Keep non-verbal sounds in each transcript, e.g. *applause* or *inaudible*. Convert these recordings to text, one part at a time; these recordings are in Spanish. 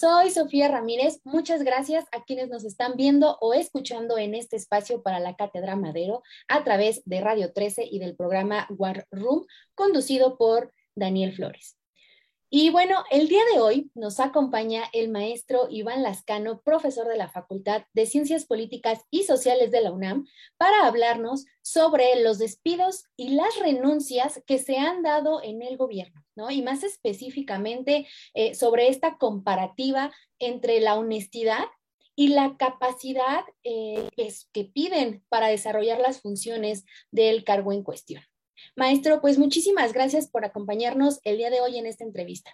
Soy Sofía Ramírez. Muchas gracias a quienes nos están viendo o escuchando en este espacio para la Cátedra Madero a través de Radio 13 y del programa War Room, conducido por Daniel Flores. Y bueno, el día de hoy nos acompaña el maestro Iván Lascano, profesor de la Facultad de Ciencias Políticas y Sociales de la UNAM, para hablarnos sobre los despidos y las renuncias que se han dado en el gobierno, ¿no? Y más específicamente eh, sobre esta comparativa entre la honestidad y la capacidad eh, que piden para desarrollar las funciones del cargo en cuestión. Maestro, pues muchísimas gracias por acompañarnos el día de hoy en esta entrevista.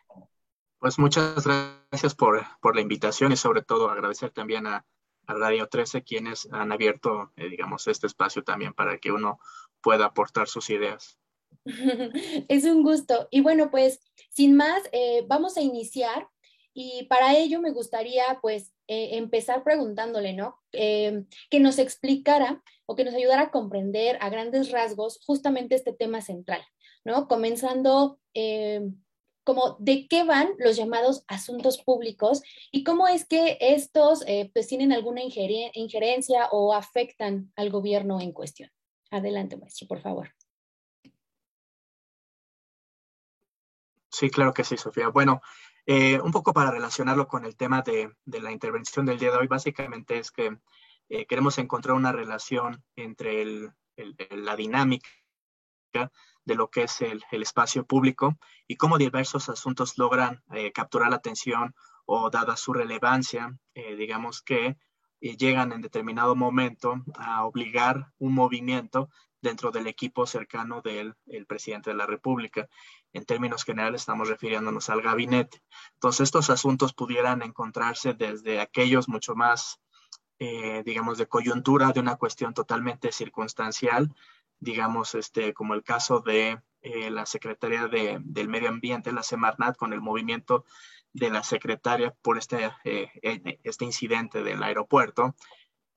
Pues muchas gracias por, la invitación y sobre todo agradecer también a, Radio 13 quienes han abierto, eh, digamos, este espacio también para que uno pueda aportar sus ideas. *laughs* es un gusto. Y bueno, pues sin más, eh, vamos a iniciar y para ello me gustaría pues eh, empezar preguntándole, ¿no? Eh, que nos explicara o que nos ayudara a comprender a grandes rasgos justamente este tema central, ¿no? Comenzando eh, como de qué van los llamados asuntos públicos y cómo es que estos pues tienen alguna injerencia o afectan al gobierno en cuestión. Adelante, maestro, por favor. Sí, claro que sí, Sofía. Bueno, eh, un poco para relacionarlo con el tema de, la intervención del día de hoy, básicamente es que eh, queremos encontrar una relación entre la dinámica de lo que es el, espacio público y cómo diversos asuntos logran eh, capturar la atención o dada su relevancia, digamos que llegan en determinado momento a obligar un movimiento dentro del equipo cercano del presidente de la República en términos generales estamos refiriéndonos al gabinete. Entonces, estos asuntos pudieran encontrarse desde aquellos mucho más, eh, digamos, de coyuntura, de una cuestión totalmente circunstancial, digamos, este, como el caso de eh, la Secretaría de, del Medio Ambiente, la Semarnat, con el movimiento de la secretaria por este, eh, este incidente del aeropuerto,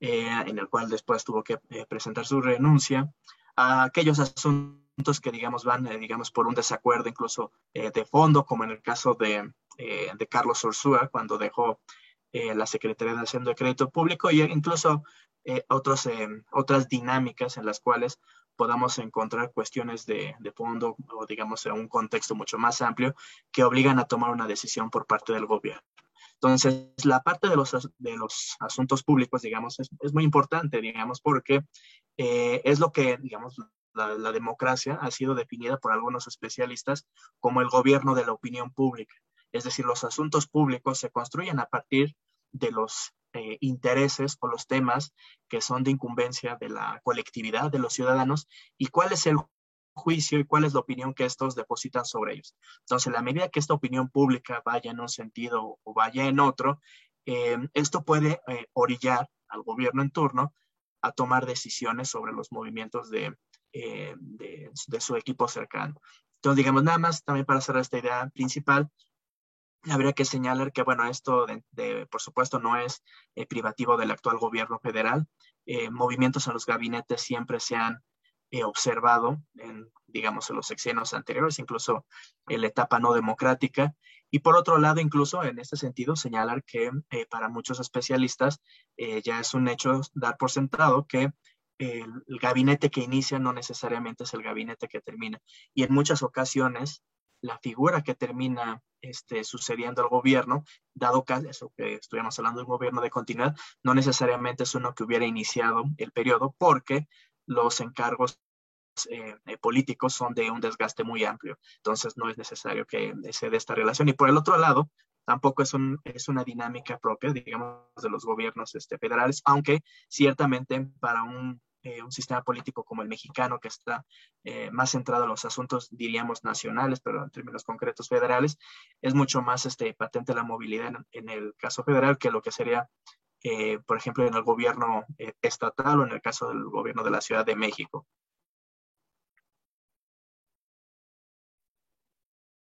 en el cual después tuvo que presentar su renuncia, a aquellos asuntos que, digamos, van, eh, digamos, por un desacuerdo incluso eh, de fondo, como en el caso de, eh, Carlos Ursúa, cuando dejó la Secretaría de Hacienda de Crédito Público, y incluso otros, otras dinámicas en las cuales podamos encontrar cuestiones de, de, fondo o, digamos, un contexto mucho más amplio que obligan a tomar una decisión por parte del gobierno. Entonces, la parte de los, de los asuntos públicos, digamos, es, es muy importante, digamos, porque es lo que, digamos, la, democracia ha sido definida por algunos especialistas como el gobierno de la opinión pública. Es decir, los asuntos públicos se construyen a partir de los eh, intereses o los temas que son de incumbencia de la colectividad, de los ciudadanos, y cuál es el juicio y cuál es la opinión que estos depositan sobre ellos. Entonces, la medida que esta opinión pública vaya en un sentido o vaya en otro, eh, esto puede eh, orillar al gobierno en turno a tomar decisiones sobre los movimientos de, eh, de, su equipo cercano. Entonces, digamos, nada más también para cerrar esta idea principal, habría que señalar que, bueno, esto, por supuesto, no es eh, privativo del actual gobierno federal. Movimientos en los gabinetes siempre se han observado en, digamos, en los sexenios anteriores, incluso en la etapa no democrática. Y por otro lado, incluso en este sentido, señalar que para muchos especialistas ya es un hecho dar por sentado que el, gabinete que inicia no necesariamente es el gabinete que termina. Y en muchas ocasiones, la figura que termina este, sucediendo al gobierno, dado que eso que estuvimos hablando de un gobierno de continuidad, no necesariamente es uno que hubiera iniciado el periodo, porque los encargos eh, eh, políticos son de un desgaste muy amplio. Entonces, no es necesario que se dé esta relación. Y por el otro lado, tampoco es, un, es una dinámica propia, digamos, de los gobiernos este, federales, aunque ciertamente para un eh, un sistema político como el mexicano, que está más centrado en los asuntos, diríamos, nacionales, pero en términos concretos federales, es mucho más este, patente la movilidad en, el caso federal que lo que sería, eh, por ejemplo, en el gobierno estatal o en el caso del gobierno de la Ciudad de México.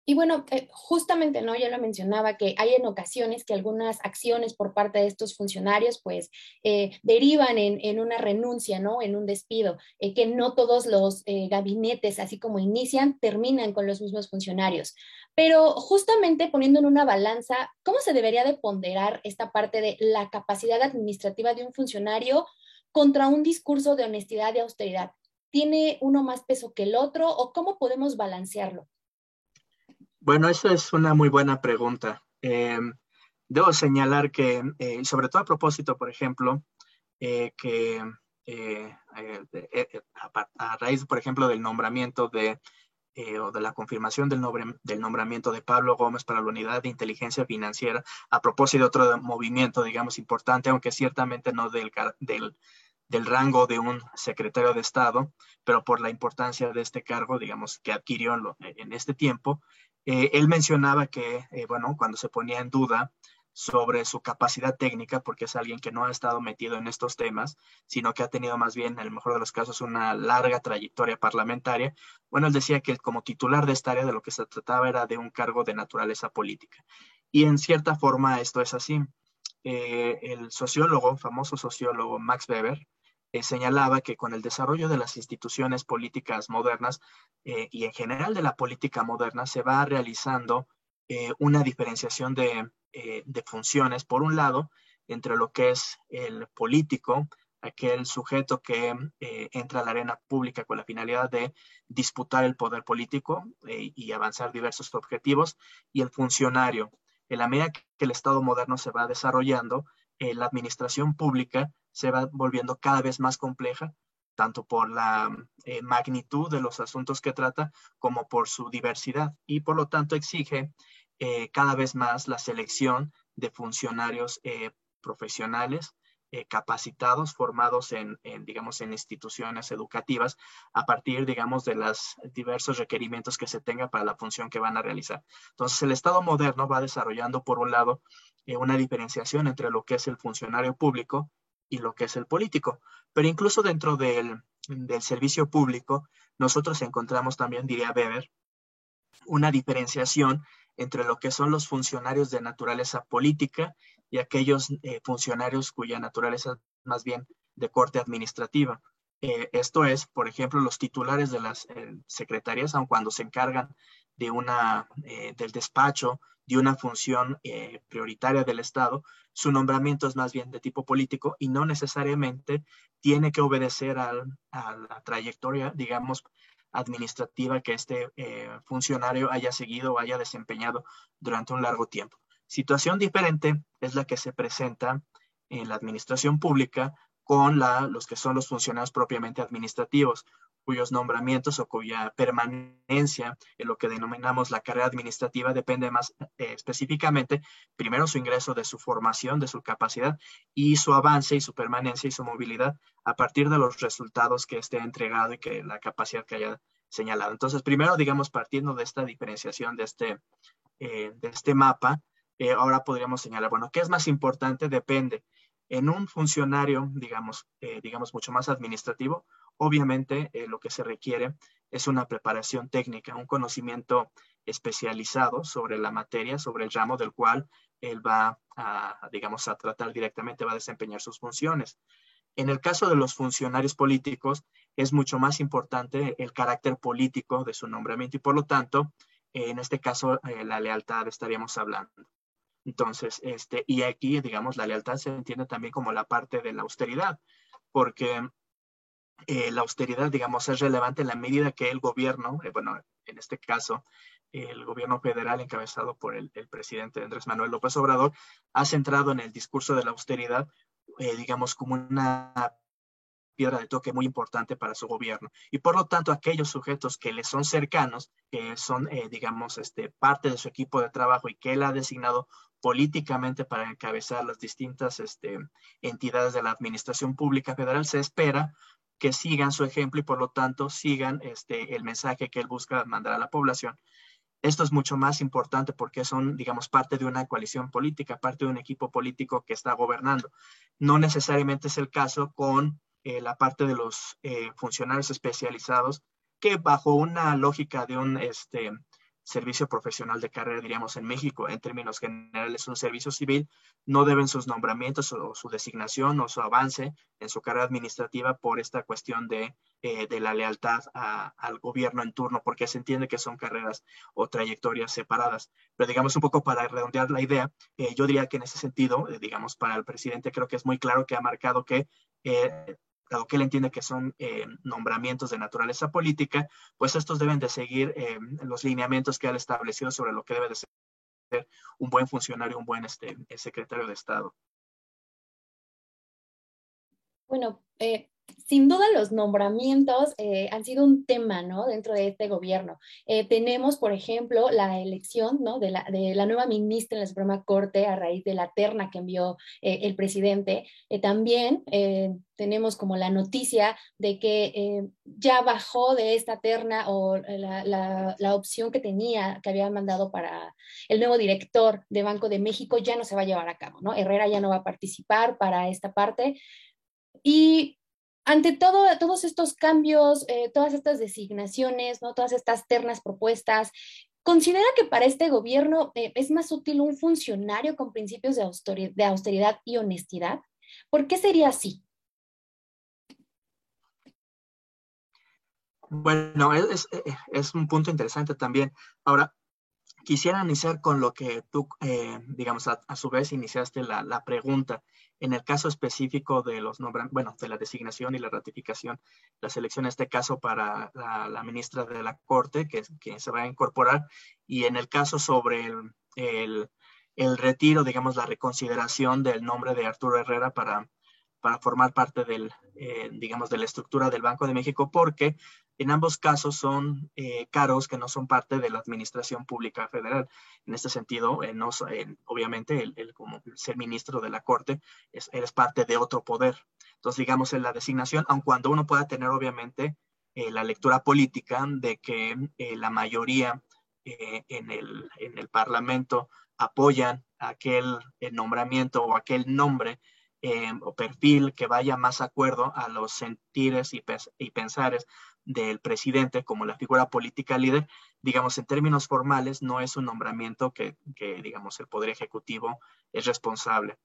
Y bueno, eh, justamente, ¿no? Ya lo mencionaba, que hay en ocasiones que algunas acciones por parte de estos funcionarios, pues, eh, derivan en, una renuncia, ¿no? En un despido, eh, que no todos los gabinetes, así como inician, terminan con los mismos funcionarios. Pero justamente poniendo en una balanza, ¿cómo se debería de ponderar esta parte de la capacidad administrativa de un funcionario contra un discurso de honestidad y austeridad? ¿Tiene uno más peso que el otro o cómo podemos balancearlo? Bueno, eso es una muy buena pregunta. Em, debo señalar que, eh, sobre todo a propósito, por ejemplo, eh, que eh, a, raíz, por ejemplo, del nombramiento de, o de la confirmación del, del, nombramiento de Pablo Gómez para la Unidad de Inteligencia Financiera, a propósito de otro movimiento, digamos, importante, aunque ciertamente no del, del, del rango de un secretario de Estado, pero por la importancia de este cargo, digamos, que adquirió en este tiempo, eh, él mencionaba que, eh, bueno, cuando se ponía en duda sobre su capacidad técnica, porque es alguien que no ha estado metido en estos temas, sino que ha tenido más bien, en el mejor de los casos, una larga trayectoria parlamentaria. Bueno, él decía que como titular de esta área de lo que se trataba era de un cargo de naturaleza política. Y en cierta forma esto es así. Eh, el sociólogo, famoso sociólogo Max Weber, eh, señalaba que con el desarrollo de las instituciones políticas modernas eh, y en general de la política moderna se va realizando eh, una diferenciación de, de, funciones, por un lado, entre lo que es el político, aquel sujeto que entra a la arena pública con la finalidad de disputar el poder político y avanzar diversos objetivos, y el funcionario. En la medida que el Estado moderno se va desarrollando, la administración pública se va volviendo cada vez más compleja, tanto por la eh, magnitud de los asuntos que trata como por su diversidad y por lo tanto exige eh, cada vez más la selección de funcionarios eh, profesionales capacitados, formados en, digamos, en instituciones educativas a partir, digamos, de los diversos requerimientos que se tenga para la función que van a realizar. Entonces, el Estado moderno va desarrollando, por un lado, una diferenciación entre lo que es el funcionario público y lo que es el político. Pero incluso dentro del, servicio público, nosotros encontramos también, diría Weber, una diferenciación entre lo que son los funcionarios de naturaleza política y aquellos eh, funcionarios cuya naturaleza es más bien de corte administrativa. Eh, esto es, por ejemplo, los titulares de las eh, secretarías, aun cuando se encargan de una, del despacho de una función eh, prioritaria del Estado, su nombramiento es más bien de tipo político y no necesariamente tiene que obedecer a la trayectoria, digamos, administrativa que este eh, funcionario haya seguido o haya desempeñado durante un largo tiempo. Situación diferente es la que se presenta en la administración pública con los que son los funcionarios propiamente administrativos cuyos nombramientos o cuya permanencia en lo que denominamos la carrera administrativa depende más eh, específicamente, primero su ingreso de su formación, de su capacidad y su avance y su permanencia y su movilidad a partir de los resultados que esté entregado y que la capacidad que haya señalado. Entonces, primero, digamos, partiendo de esta diferenciación de este, eh, de este mapa, eh, ahora podríamos señalar, bueno, ¿qué es más importante? Depende. En un funcionario, digamos, digamos, mucho más administrativo, Obviamente, eh, lo que se requiere es una preparación técnica, un conocimiento especializado sobre la materia, sobre el ramo del cual él va a, digamos, a tratar directamente, va a desempeñar sus funciones. En el caso de los funcionarios políticos, es mucho más importante el carácter político de su nombramiento y por lo tanto, en este caso, eh, la lealtad estaríamos hablando. Entonces, este, y aquí, digamos, la lealtad se entiende también como la parte de la austeridad, porque eh, la austeridad, digamos, es relevante en la medida que el gobierno, eh, bueno, en este caso, el gobierno federal encabezado por el, presidente Andrés Manuel López Obrador, ha centrado en el discurso de la austeridad, eh, digamos, como una piedra de toque muy importante para su gobierno. Y por lo tanto, aquellos sujetos que le son cercanos, que son, digamos, este, parte de su equipo de trabajo y que él ha designado políticamente para encabezar las distintas este, entidades de la administración pública federal, se espera que sigan su ejemplo y por lo tanto sigan este, el mensaje que él busca mandar a la población. Esto es mucho más importante porque son, digamos, parte de una coalición política, parte de un equipo político que está gobernando. No necesariamente es el caso con eh, la parte de los eh, funcionarios especializados que bajo una lógica de un este, servicio profesional de carrera, diríamos en México, en términos generales, un servicio civil, no deben sus nombramientos o su designación o su avance en su carrera administrativa por esta cuestión de, eh, de la lealtad al gobierno en turno, porque se entiende que son carreras o trayectorias separadas. Pero digamos un poco para redondear la idea, eh, yo diría que en ese sentido, eh, digamos, para el presidente creo que es muy claro que ha marcado que dado que él entiende que son eh, nombramientos de naturaleza política, pues estos deben de seguir eh, los lineamientos que él establecido sobre lo que debe de ser un buen funcionario, un buen este, secretario de Estado. Bueno, eh, sin duda los nombramientos eh, han sido un tema, ¿no? Dentro de este gobierno. Eh, tenemos, por ejemplo, la elección, ¿no? De la, nueva ministra en la Suprema Corte a raíz de la terna que envió eh, el presidente. también tenemos como la noticia de que ya bajó de esta terna o la, opción que tenía, que había mandado para el nuevo director de Banco de México, ya no se va a llevar a cabo, ¿no? Herrera ya no va a participar para esta parte. Y ante todo, todos estos cambios, eh, todas estas designaciones, ¿no? todas estas ternas propuestas, ¿considera que para este gobierno eh, es más útil un funcionario con principios de austeridad, y honestidad? ¿Por qué sería así? Bueno, es, un punto interesante también. Ahora, quisiera iniciar con lo que tú, eh, digamos, a, su vez iniciaste la, la, pregunta. En el caso específico de los nombres, bueno, de la designación y la ratificación, la selección en este caso para la, ministra de la Corte, que, que, se va a incorporar, y en el caso sobre el, el, el retiro, digamos, la reconsideración del nombre de Arturo Herrera para, para formar parte del, eh, digamos, de la estructura del Banco de México, porque en ambos casos son eh, caros que no son parte de la Administración Pública Federal. En este sentido, eh, no, obviamente, el, como ser ministro de la Corte, es, eres parte de otro poder. Entonces, digamos, en la designación, aun cuando uno pueda tener, obviamente, la lectura política de que la mayoría en el, en, el, Parlamento apoyan aquel nombramiento o aquel nombre eh, o perfil que vaya más acuerdo a los sentires y, pensares del presidente como la figura política líder, digamos, en términos formales, no es un nombramiento que, digamos, el Poder Ejecutivo es responsable.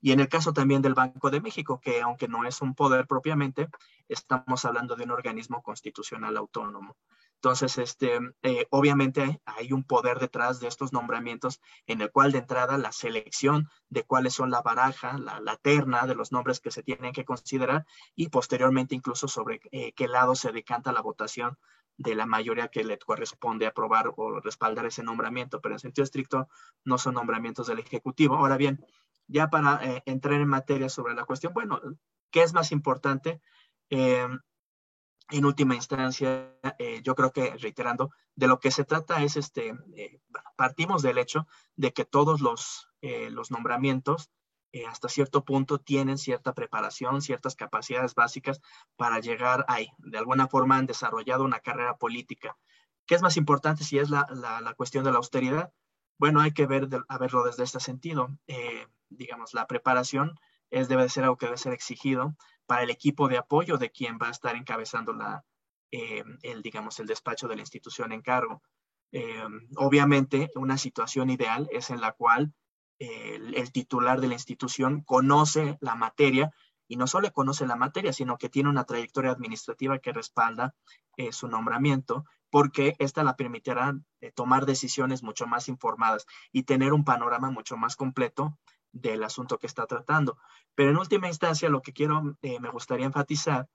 Y en el caso también del Banco de México, que aunque no es un poder propiamente, estamos hablando de un organismo constitucional autónomo. Entonces, este, eh, obviamente hay un poder detrás de estos nombramientos en el cual de entrada la selección de cuáles son la baraja, la, terna de los nombres que se tienen que considerar y posteriormente incluso sobre eh, qué lado se decanta la votación de la mayoría que le corresponde aprobar o respaldar ese nombramiento, pero en sentido estricto no son nombramientos del Ejecutivo. Ahora bien, ya para eh, entrar en materia sobre la cuestión, bueno, ¿qué es más importante? En última instancia, eh, yo creo que reiterando, de lo que se trata es este, eh, partimos del hecho de que todos los, eh, los nombramientos hasta cierto punto tienen cierta preparación, ciertas capacidades básicas para llegar ahí. De alguna forma han desarrollado una carrera política. ¿Qué es más importante si es la, la, cuestión de la austeridad? Bueno, hay que ver, a verlo desde este sentido. digamos, la preparación es, debe ser algo que debe ser exigido para el equipo de apoyo de quien va a estar encabezando la, eh, el, digamos, el despacho de la institución en cargo. Eh, obviamente, una situación ideal es en la cual el, titular de la institución conoce la materia y no solo conoce la materia, sino que tiene una trayectoria administrativa que respalda eh, su nombramiento, porque esta la permitirá tomar decisiones mucho más informadas y tener un panorama mucho más completo del asunto que está tratando. Pero en última instancia, lo que quiero, eh, me gustaría enfatizar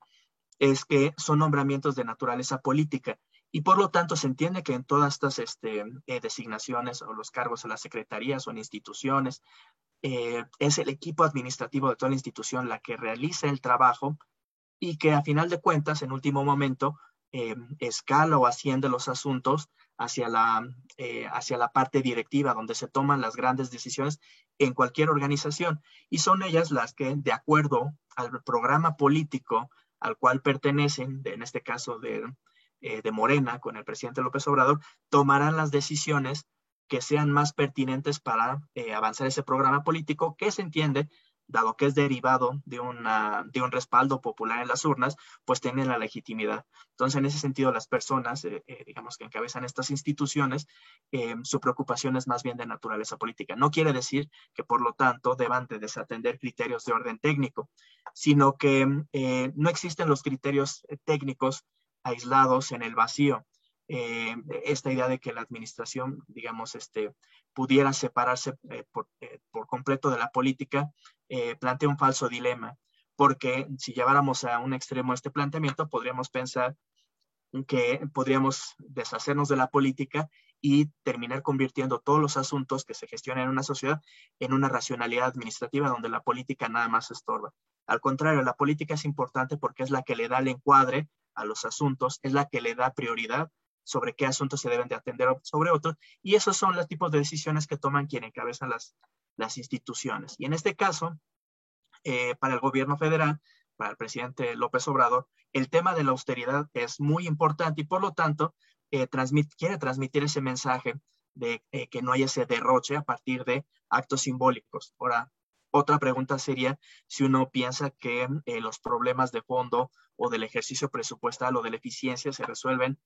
es que son nombramientos de naturaleza política y por lo tanto se entiende que en todas estas este, eh, designaciones o los cargos en las secretarías o en instituciones, eh, es el equipo administrativo de toda la institución la que realiza el trabajo y que a final de cuentas, en último momento, escala o asciende los asuntos hacia la, eh, hacia la parte directiva, donde se toman las grandes decisiones en cualquier organización. Y son ellas las que, de acuerdo al programa político al cual pertenecen, en este caso de, eh, de Morena, con el presidente López Obrador, tomarán las decisiones que sean más pertinentes para eh, avanzar ese programa político que se entiende dado que es derivado de, una, de un respaldo popular en las urnas, pues tienen la legitimidad. Entonces, en ese sentido, las personas, eh, eh, digamos, que encabezan estas instituciones, eh, su preocupación es más bien de naturaleza política. No quiere decir que, por lo tanto, deban de desatender criterios de orden técnico, sino que no existen los criterios técnicos aislados en el vacío. esta idea de que la administración, digamos, este, pudiera separarse por, por, completo de la política, eh, plantea un falso dilema, porque si lleváramos a un extremo este planteamiento, podríamos pensar que podríamos deshacernos de la política y terminar convirtiendo todos los asuntos que se gestionan en una sociedad en una racionalidad administrativa donde la política nada más estorba. Al contrario, la política es importante porque es la que le da el encuadre a los asuntos, es la que le da prioridad sobre qué asuntos se deben de atender sobre otros, y esos son los tipos de decisiones que toman quienes encabezan las, las instituciones. Y en este caso, eh, para el gobierno federal, para el presidente López Obrador, el tema de la austeridad es muy importante y por lo tanto eh, quiere transmitir ese mensaje de eh, que no haya ese derroche a partir de actos simbólicos. Ahora, otra pregunta sería si uno piensa que los problemas de fondo o del ejercicio presupuestal o de la eficiencia se resuelven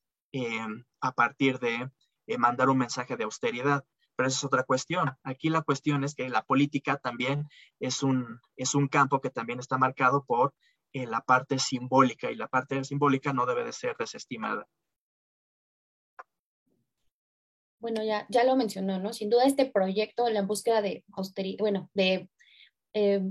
a partir de mandar un mensaje de austeridad pero esa es otra cuestión. Aquí la cuestión es que la política también es un, es un campo que también está marcado por eh, la parte simbólica y la parte simbólica no debe de ser desestimada. Bueno, ya, ya lo mencionó, ¿no? Sin duda este proyecto, la búsqueda de austeridad, bueno, de eh,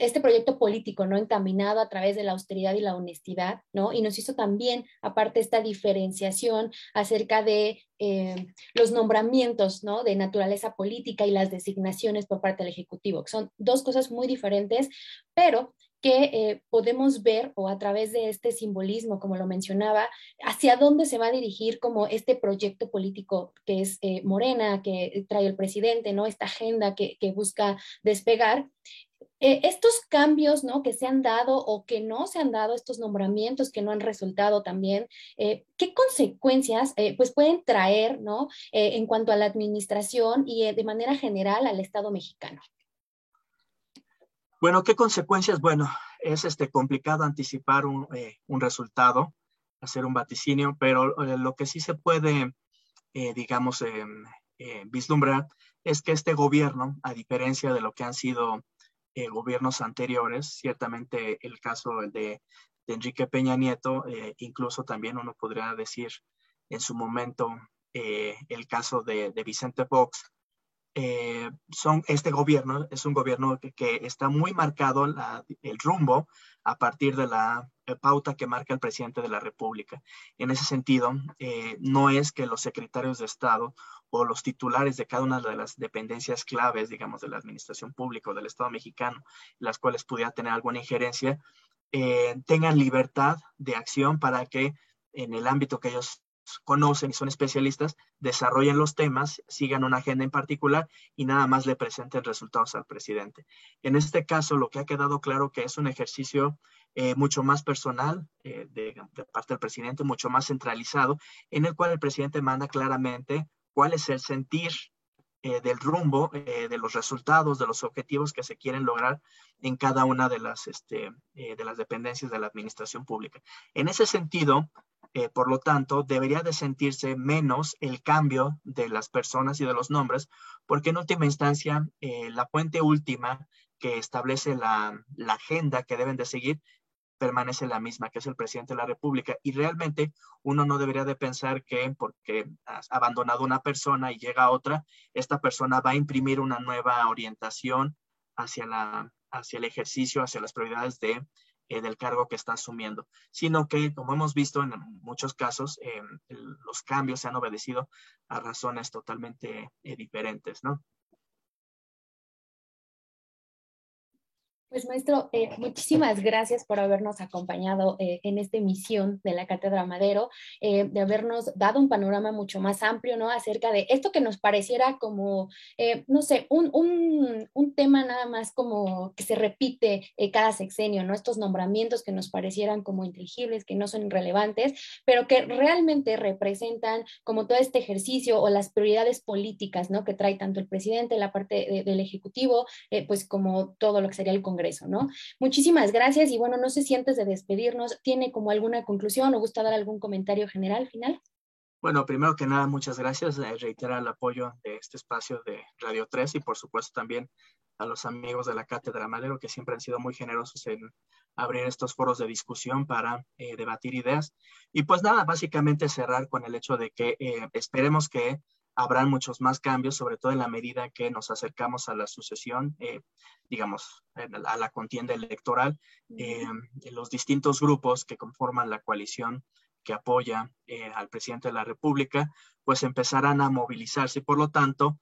este proyecto político, ¿no? Encaminado a través de la austeridad y la honestidad, ¿no? Y nos hizo también, aparte, esta diferenciación acerca de eh, los nombramientos, ¿no? De naturaleza política y las designaciones por parte del Ejecutivo, que son dos cosas muy diferentes, pero que eh, podemos ver o a través de este simbolismo, como lo mencionaba, hacia dónde se va a dirigir como este proyecto político que es Morena, que trae el presidente, ¿no? Esta agenda que, busca despegar. Eh, estos cambios ¿no? que se han dado o que no se han dado, estos nombramientos que no han resultado también, eh, ¿qué consecuencias eh, pues pueden traer ¿no? en cuanto a la administración y de manera general al Estado mexicano? Bueno, ¿qué consecuencias? Bueno, es este, complicado anticipar un, un resultado, hacer un vaticinio, pero lo que sí se puede, digamos, em, vislumbrar es que este gobierno, a diferencia de lo que han sido eh, gobiernos anteriores, ciertamente el caso de, Enrique Peña Nieto, eh, incluso también uno podría decir en su momento eh, el caso de, Vicente Fox, son, este gobierno es un gobierno que, está muy marcado el rumbo a partir de la pauta que marca el presidente de la República. En ese sentido, no es que los secretarios de Estado o los titulares de cada una de las dependencias claves, digamos, de la administración pública o del Estado mexicano, las cuales pudiera tener alguna injerencia, eh, tengan libertad de acción para que en el ámbito que ellos conocen y son especialistas, desarrollen los temas, sigan una agenda en particular y nada más le presenten resultados al presidente. En este caso, lo que ha quedado claro que es un ejercicio eh, mucho más personal eh, de, parte del presidente, mucho más centralizado, en el cual el presidente manda claramente cuál es el sentir eh, del rumbo, de los resultados, de los objetivos que se quieren lograr en cada una de las, este, de las dependencias de la administración pública. En ese sentido, por lo tanto, debería de sentirse menos el cambio de las personas y de los nombres, porque en última instancia, la fuente última que establece la, la agenda que deben de seguir permanece la misma, que es el presidente de la República. Y realmente uno no debería de pensar que porque has abandonado una persona y llega otra, esta persona va a imprimir una nueva orientación hacia, la, hacia el ejercicio, hacia las prioridades de, eh, del cargo que está asumiendo, sino que, como hemos visto en muchos casos, eh, los cambios se han obedecido a razones totalmente eh, diferentes, ¿no? Pues maestro, eh, muchísimas gracias por habernos acompañado eh, en esta emisión de la Cátedra Madero, eh, de habernos dado un panorama mucho más amplio, ¿no? Acerca de esto que nos pareciera como, no sé, un, un, un, tema nada más como que se repite cada sexenio, ¿no? Estos nombramientos que nos parecieran como inteligibles, que no son relevantes, pero que realmente representan como todo este ejercicio o las prioridades políticas, ¿no? Que trae tanto el presidente, la parte del Ejecutivo, pues como todo lo que sería el Congreso ¿no? Muchísimas gracias y bueno, no sé si antes de despedirnos tiene como alguna conclusión o gusta dar algún comentario general final. Bueno, primero que nada, muchas gracias. Eh, reiterar el apoyo de este espacio de Radio 3 y por supuesto también a los amigos de la Cátedra Madero que siempre han sido muy generosos en abrir estos foros de discusión para eh, debatir ideas. Y pues nada, básicamente cerrar con el hecho de que eh, esperemos que habrán muchos más cambios, sobre todo en la medida que nos acercamos a la sucesión, eh, digamos, a la contienda electoral. Eh, los distintos grupos que conforman la coalición que apoya eh, al presidente de la República, pues empezarán a movilizarse por lo tanto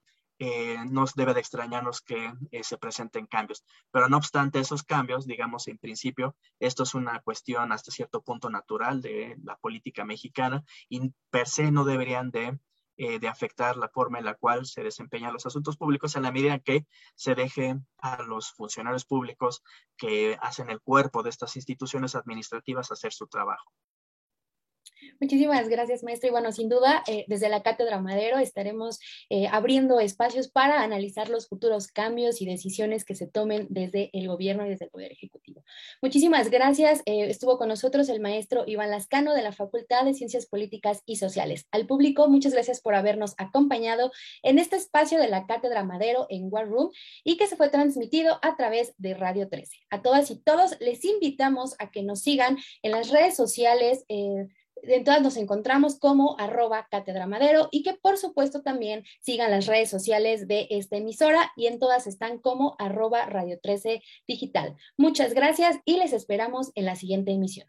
no debe de extrañarnos que se presenten cambios. Pero no obstante esos cambios, digamos, en principio, esto es una cuestión hasta cierto punto natural de la política mexicana y per se no deberían de eh, de afectar la forma en la cual se desempeñan los asuntos públicos en la medida que se deje a los funcionarios públicos que hacen el cuerpo de estas instituciones administrativas hacer su trabajo. Muchísimas gracias, maestro. Y bueno, sin duda, eh, desde la Cátedra Madero estaremos eh, abriendo espacios para analizar los futuros cambios y decisiones que se tomen desde el gobierno y desde el Poder Ejecutivo. Muchísimas gracias. Eh, estuvo con nosotros el maestro Iván Lascano de la Facultad de Ciencias Políticas y Sociales. Al público, muchas gracias por habernos acompañado en este espacio de la Cátedra Madero en War Room y que se fue transmitido a través de Radio 13. A todas y todos les invitamos a que nos sigan en las redes sociales en todas nos encontramos como arroba Cátedra Madero y que por supuesto también sigan las redes sociales de esta emisora y en todas están como arroba Radio 13 Digital. Muchas gracias y les esperamos en la siguiente emisión.